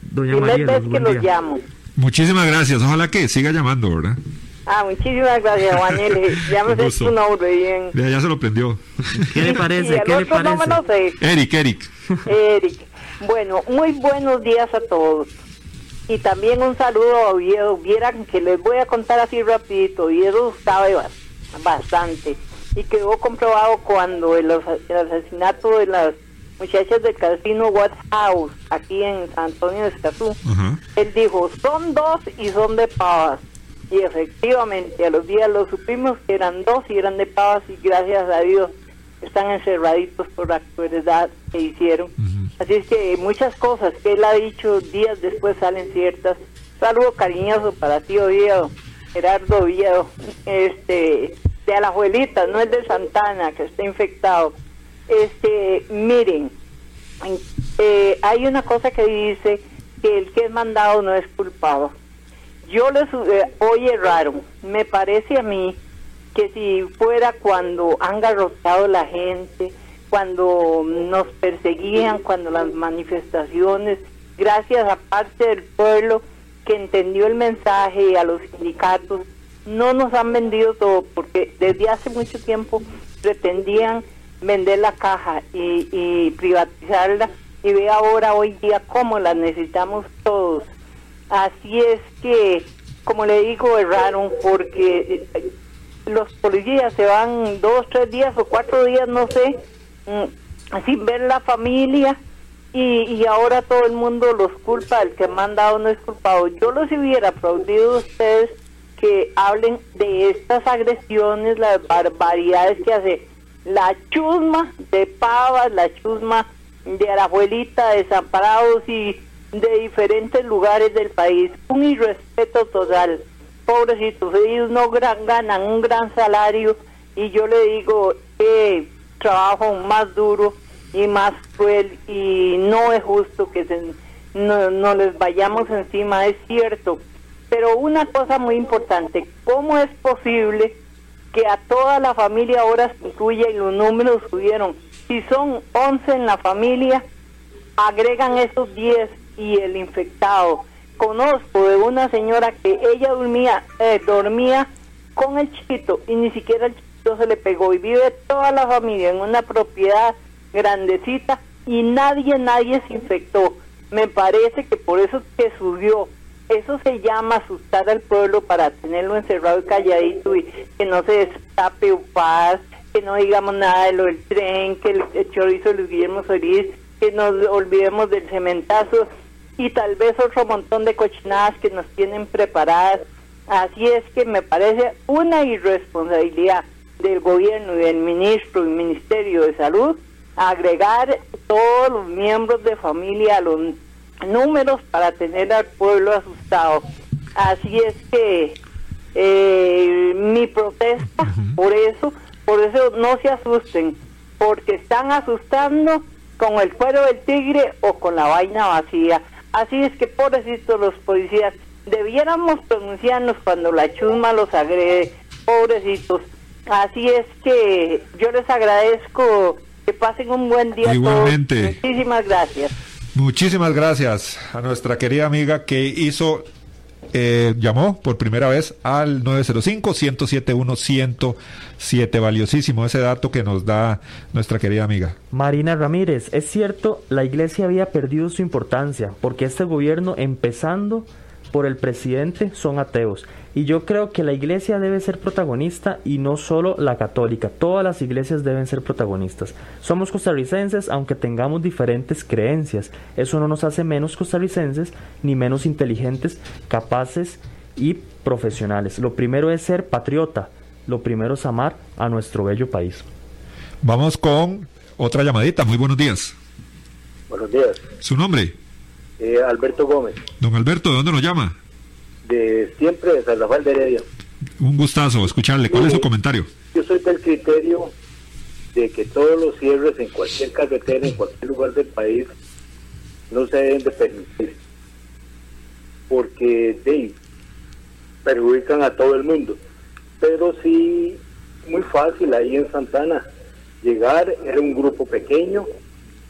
Doña Primera Marielos, vez que buen los día. llamo. Muchísimas gracias. Ojalá que siga llamando, ¿verdad? Ah, muchísimas gracias, Juanel. Ya me Un sé tu nombre bien. Ya, ya se lo prendió. ¿Qué le parece? ¿Qué le otro no me parece? lo sé. Eric, Eric. Eric. Bueno, muy buenos días a todos. Y también un saludo a Oviedo. Vieran que les voy a contar así rapidito. Oviedo sabe ba- bastante. Y quedó comprobado cuando el, asesinato de las muchachas del casino Watts House, aquí en San Antonio de Escazú, él dijo, son dos y son de pavas. Y efectivamente, a los días lo supimos que eran dos y eran de pavas y gracias a Dios están encerraditos por la crueldad que hicieron. Así es que muchas cosas que él ha dicho días después salen ciertas. Saludo cariñoso para ti, Oviedo, Gerardo Oviedo, este, de Alajuelita, no es de Santana, que está infectado. Este, miren, eh, hay una cosa que dice que el que es mandado no es culpado. Yo les eh, oye raro, me parece a mí que si fuera cuando han garrotado la gente, cuando nos perseguían, cuando las manifestaciones, gracias a parte del pueblo que entendió el mensaje y a los sindicatos, no nos han vendido todo, porque desde hace mucho tiempo pretendían vender la caja y, y privatizarla y ve ahora hoy día cómo la necesitamos todos. Así es que, como le digo, erraron porque eh, los policías se van dos, tres días o cuatro días, no sé, mm, sin ver la familia y, y ahora todo el mundo los culpa, el que me han dado no es culpado. Yo los hubiera aplaudido a ustedes que hablen de estas agresiones, las barbaridades que hace la chusma de Pavas, la chusma de Arajuelita, desamparados y de diferentes lugares del país. Un irrespeto total. Pobrecitos, ellos no gran- ganan un gran salario y yo le digo que trabajo más duro y más cruel y no es justo que se- no, no les vayamos encima, es cierto. Pero una cosa muy importante, ¿cómo es posible que a toda la familia ahora se incluya y los números subieron? Si son 11 en la familia, agregan esos 10 y el infectado. Conozco de una señora que ella dormía, eh, dormía con el chiquito y ni siquiera el chiquito se le pegó y vive toda la familia en una propiedad grandecita y nadie, nadie se infectó. Me parece que por eso es que subió. Eso se llama asustar al pueblo para tenerlo encerrado y calladito y que no se destape o paz, que no digamos nada de lo del tren, que el, el chorizo Luis Guillermo Solís, que nos olvidemos del cementazo y tal vez otro montón de cochinadas que nos tienen preparadas. Así es que me parece una irresponsabilidad del gobierno y del ministro y ministerio de salud agregar todos los miembros de familia a los números para tener al pueblo asustado. Así es que eh, mi protesta por eso, por eso no se asusten, porque están asustando con el cuero del tigre o con la vaina vacía. Así es que pobrecitos los policías, debiéramos pronunciarnos cuando la chusma los agrede, pobrecitos. Así es que yo les agradezco que pasen un buen día. a todos. Igualmente. Muchísimas gracias. Muchísimas gracias a nuestra querida amiga que hizo, eh, llamó por primera vez al 905-107-107. Valiosísimo ese dato que nos da nuestra querida amiga. Marina Ramírez, es cierto, la iglesia había perdido su importancia porque este gobierno, empezando por el presidente, son ateos. Y yo creo que la iglesia debe ser protagonista y no solo la católica. Todas las iglesias deben ser protagonistas. Somos costarricenses aunque tengamos diferentes creencias. Eso no nos hace menos costarricenses ni menos inteligentes, capaces y profesionales. Lo primero es ser patriota. Lo primero es amar a nuestro bello país. Vamos con otra llamadita. Muy buenos días. Buenos días. ¿Su nombre? Eh, Alberto Gómez, Don Alberto, ¿de dónde nos llama? De siempre de San Rafael de Heredia. Un gustazo escucharle. ¿Cuál es su comentario? Yo soy del criterio de que todos los cierres en cualquier carretera, en cualquier lugar del país, no se deben de permitir. porque de, perjudican a todo el mundo. Pero sí, muy fácil ahí en Santana llegar, era un grupo pequeño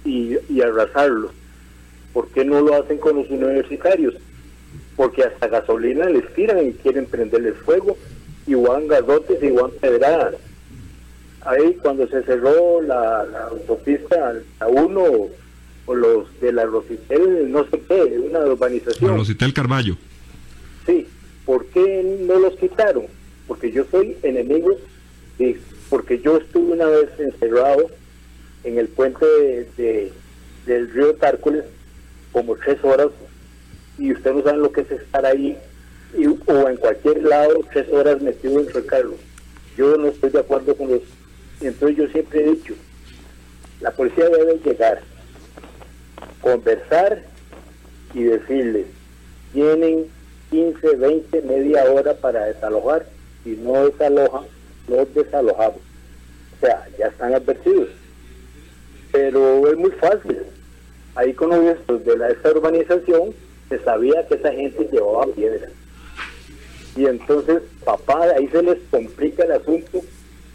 y, y arrasarlo. ¿Por qué no lo hacen con los universitarios? Porque hasta gasolina les tiran y quieren prenderles fuego, garrotes y van pedradas. Ahí cuando se cerró la, la autopista a uno o los de la Rositel, no sé qué, una urbanización. Rositel Carballo. Sí, ¿por qué no los quitaron? Porque yo soy enemigo, de, porque yo estuve una vez encerrado en el puente de, de- del río Tárcoles como tres horas y ustedes no saben lo que es estar ahí y- o en cualquier lado tres horas metido dentro del carro. Yo no estoy de acuerdo con los... Entonces yo siempre he dicho, la policía debe llegar, conversar y decirles, tienen 15, 20, media hora para desalojar, si no desalojan, los desalojamos. O sea, ya están advertidos. Pero es muy fácil. Ahí con los de la, esta urbanización se sabía que esa gente llevaba piedra. Y entonces, papá, ahí se les complica el asunto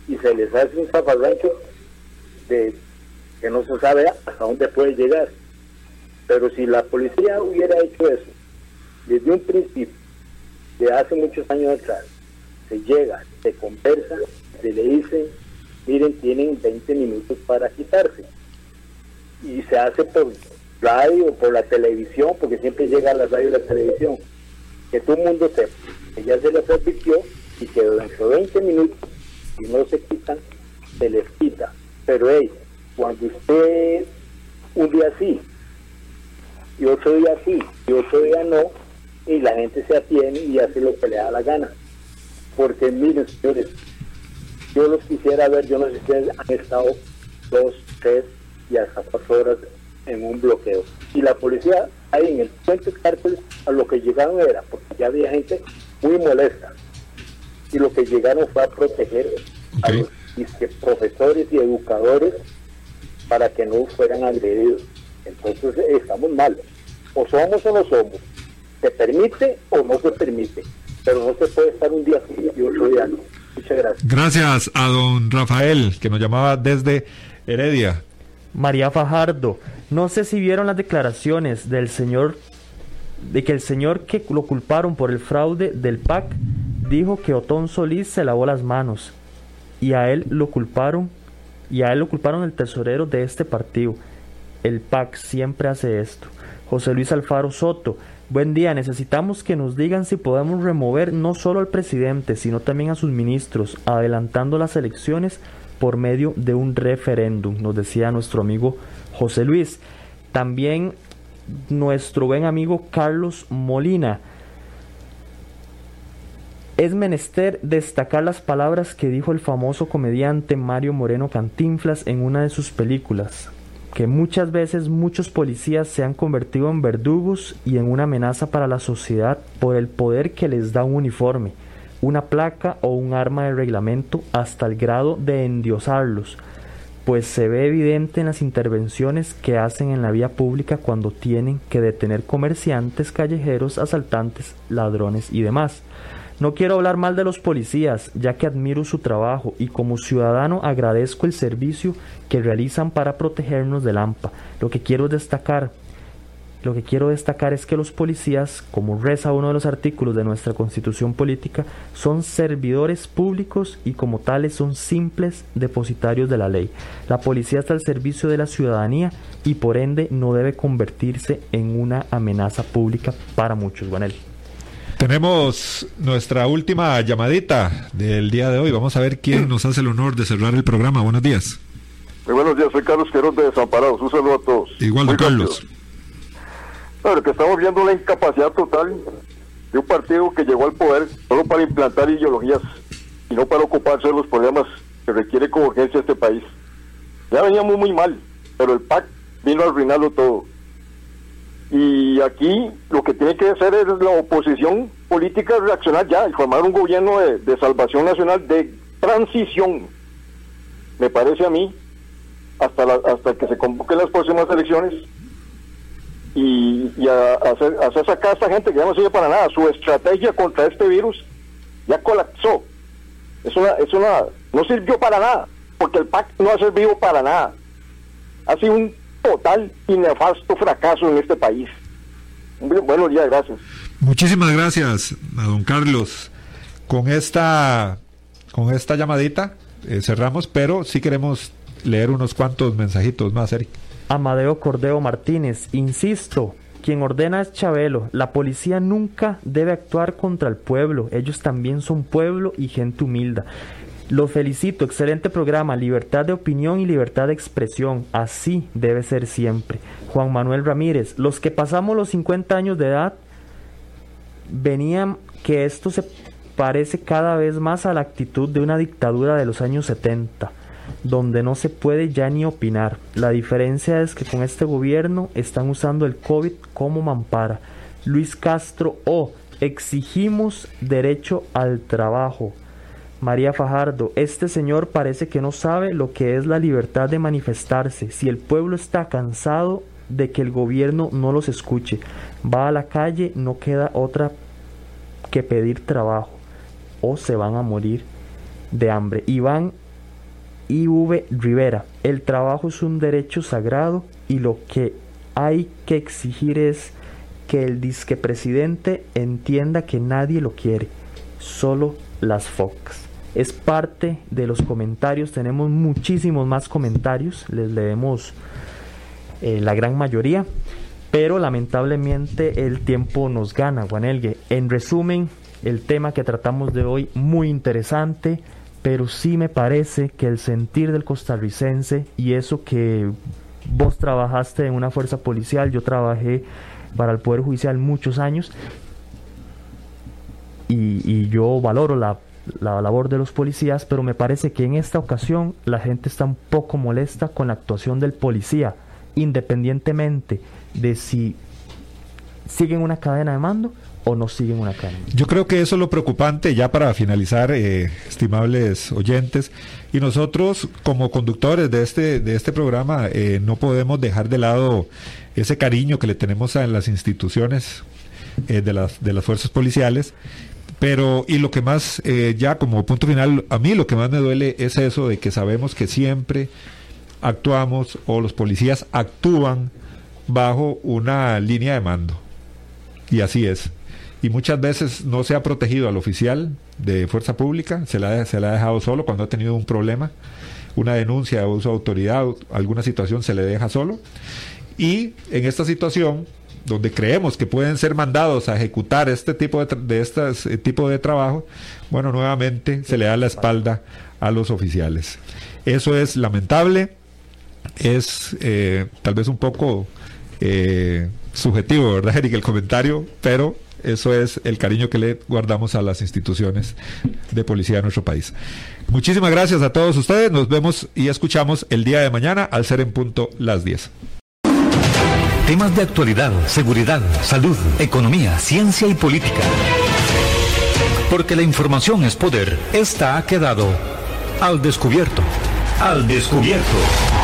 y se les hace un zafarrancho de que no se sabe hasta dónde puede llegar. Pero si la policía hubiera hecho eso desde un principio, de hace muchos años atrás, se llega, se conversa, se le dice, miren, tienen 20 minutos para quitarse. Y se hace por radio, por la televisión, porque siempre llega a la radio y la televisión, que todo el mundo sepa, que ya se les advirtió y que dentro de 20 minutos, si no se quitan, se les quita. Pero hey, cuando usted un día sí, y otro día sí, y otro día no, y la gente se atiene y hace lo que le da la gana. Porque miren, señores, yo los quisiera ver, yo no sé si ustedes han estado dos, tres y hasta cuatro horas en un bloqueo. Y la policía ahí en el puente cárcel a lo que llegaron era, porque ya había gente muy molesta, y lo que llegaron fue a proteger a los profesores y educadores para que no fueran agredidos. Entonces estamos mal. O somos o no somos. Se permite o no se permite. Pero no se puede estar un día sí y otro día no. Muchas gracias. Gracias a don Rafael, que nos llamaba desde Heredia. María Fajardo, no sé si vieron las declaraciones del señor, de que el señor que lo culparon por el fraude del PAC dijo que Otón Solís se lavó las manos y a él lo culparon y a él lo culparon el tesorero de este partido. El PAC siempre hace esto. José Luis Alfaro Soto, buen día, necesitamos que nos digan si podemos remover no solo al presidente, sino también a sus ministros, adelantando las elecciones por medio de un referéndum, nos decía nuestro amigo José Luis. También nuestro buen amigo Carlos Molina. Es menester destacar las palabras que dijo el famoso comediante Mario Moreno Cantinflas en una de sus películas, que muchas veces muchos policías se han convertido en verdugos y en una amenaza para la sociedad por el poder que les da un uniforme, una placa o un arma de reglamento hasta el grado de endiosarlos, pues se ve evidente en las intervenciones que hacen en la vía pública cuando tienen que detener comerciantes, callejeros, asaltantes, ladrones y demás. No quiero hablar mal de los policías, ya que admiro su trabajo y como ciudadano agradezco el servicio que realizan para protegernos del AMPA. Lo que quiero destacar, lo que quiero destacar es que los policías, como reza uno de los artículos de nuestra Constitución política, son servidores públicos y como tales son simples depositarios de la ley. La policía está al servicio de la ciudadanía y por ende no debe convertirse en una amenaza pública para muchos. Guanel. Tenemos nuestra última llamadita del día de hoy. Vamos a ver quién nos hace el honor de cerrar el programa. Buenos días. Muy buenos días, soy Carlos Querón de Desamparados. Un saludo a todos. Igual Carlos. Claro, que estamos viendo la incapacidad total de un partido que llegó al poder solo para implantar ideologías y no para ocuparse de los problemas que requiere con urgencia este país. Ya veníamos muy mal, pero el PAC vino a arruinarlo todo. Y aquí lo que tiene que hacer es la oposición política reaccionar ya y formar un gobierno de, salvación nacional de transición. Me parece a mí, hasta, la, hasta que se convoquen las próximas elecciones, y, y a, hacer, hacer sacar a esta gente que ya no sirve para nada. Su estrategia contra este virus ya colapsó. Es una, es una, no sirvió para nada, porque el PAC no ha servido para nada. Ha sido un total y nefasto fracaso en este país. Buenos días, gracias. Muchísimas gracias a don Carlos. Con esta, con esta llamadita eh, cerramos, pero sí queremos leer unos cuantos mensajitos más, Eric. Amadeo Cordeo Martínez, insisto, quien ordena es Chabelo. La policía nunca debe actuar contra el pueblo. Ellos también son pueblo y gente humilde. Lo felicito, excelente programa, libertad de opinión y libertad de expresión, así debe ser siempre. Juan Manuel Ramírez, los que pasamos los 50 años de edad, venían que esto se parece cada vez más a la actitud de una dictadura de los años 70 donde no se puede ya ni opinar. La diferencia es que con este gobierno están usando el COVID como mampara. Luis Castro O. exigimos derecho al trabajo. María Fajardo, este señor parece que no sabe lo que es la libertad de manifestarse. Si el pueblo está cansado de que el gobierno no los escuche, va a la calle, no queda otra que pedir trabajo o se van a morir de hambre. Iván IV Rivera, el trabajo es un derecho sagrado y lo que hay que exigir es que el disque presidente entienda que nadie lo quiere, solo las Fox. Es parte de los comentarios, tenemos muchísimos más comentarios, les leemos eh, la gran mayoría, pero lamentablemente el tiempo nos gana, Juanelgue. En resumen, el tema que tratamos de hoy, muy interesante, pero sí me parece que el sentir del costarricense y eso que vos trabajaste en una fuerza policial, yo trabajé para el Poder Judicial muchos años y, yo valoro la, la, labor de los policías, pero me parece que en esta ocasión la gente está un poco molesta con la actuación del policía, independientemente de si siguen una cadena de mando o no siguen una. Yo creo que eso es lo preocupante ya para finalizar, eh, estimables oyentes. Y nosotros como conductores de este, de este programa eh, no podemos dejar de lado ese cariño que le tenemos a las instituciones eh, de, las, de las fuerzas policiales. Pero, y lo que más, ya como punto final, a mí lo que más me duele es eso de que sabemos que siempre actuamos o los policías actúan bajo una línea de mando. Y así es y muchas veces no se ha protegido al oficial de fuerza pública, se le ha, se ha dejado solo cuando ha tenido un problema, una denuncia de abuso de autoridad, alguna situación se le deja solo. Y en esta situación, donde creemos que pueden ser mandados a ejecutar este tipo de, de este tipo de trabajo, bueno, nuevamente se le da la espalda a los oficiales. Eso es lamentable, es eh, tal vez un poco eh, subjetivo, ¿verdad, Eric? El comentario, pero eso es el cariño que le guardamos a las instituciones de policía de nuestro país. Muchísimas gracias a todos ustedes. Nos vemos y escuchamos el día de mañana al ser en punto las 10. Temas de actualidad, seguridad, salud, economía, ciencia y política. Porque la información es poder. Esta ha quedado al descubierto. Al descubierto.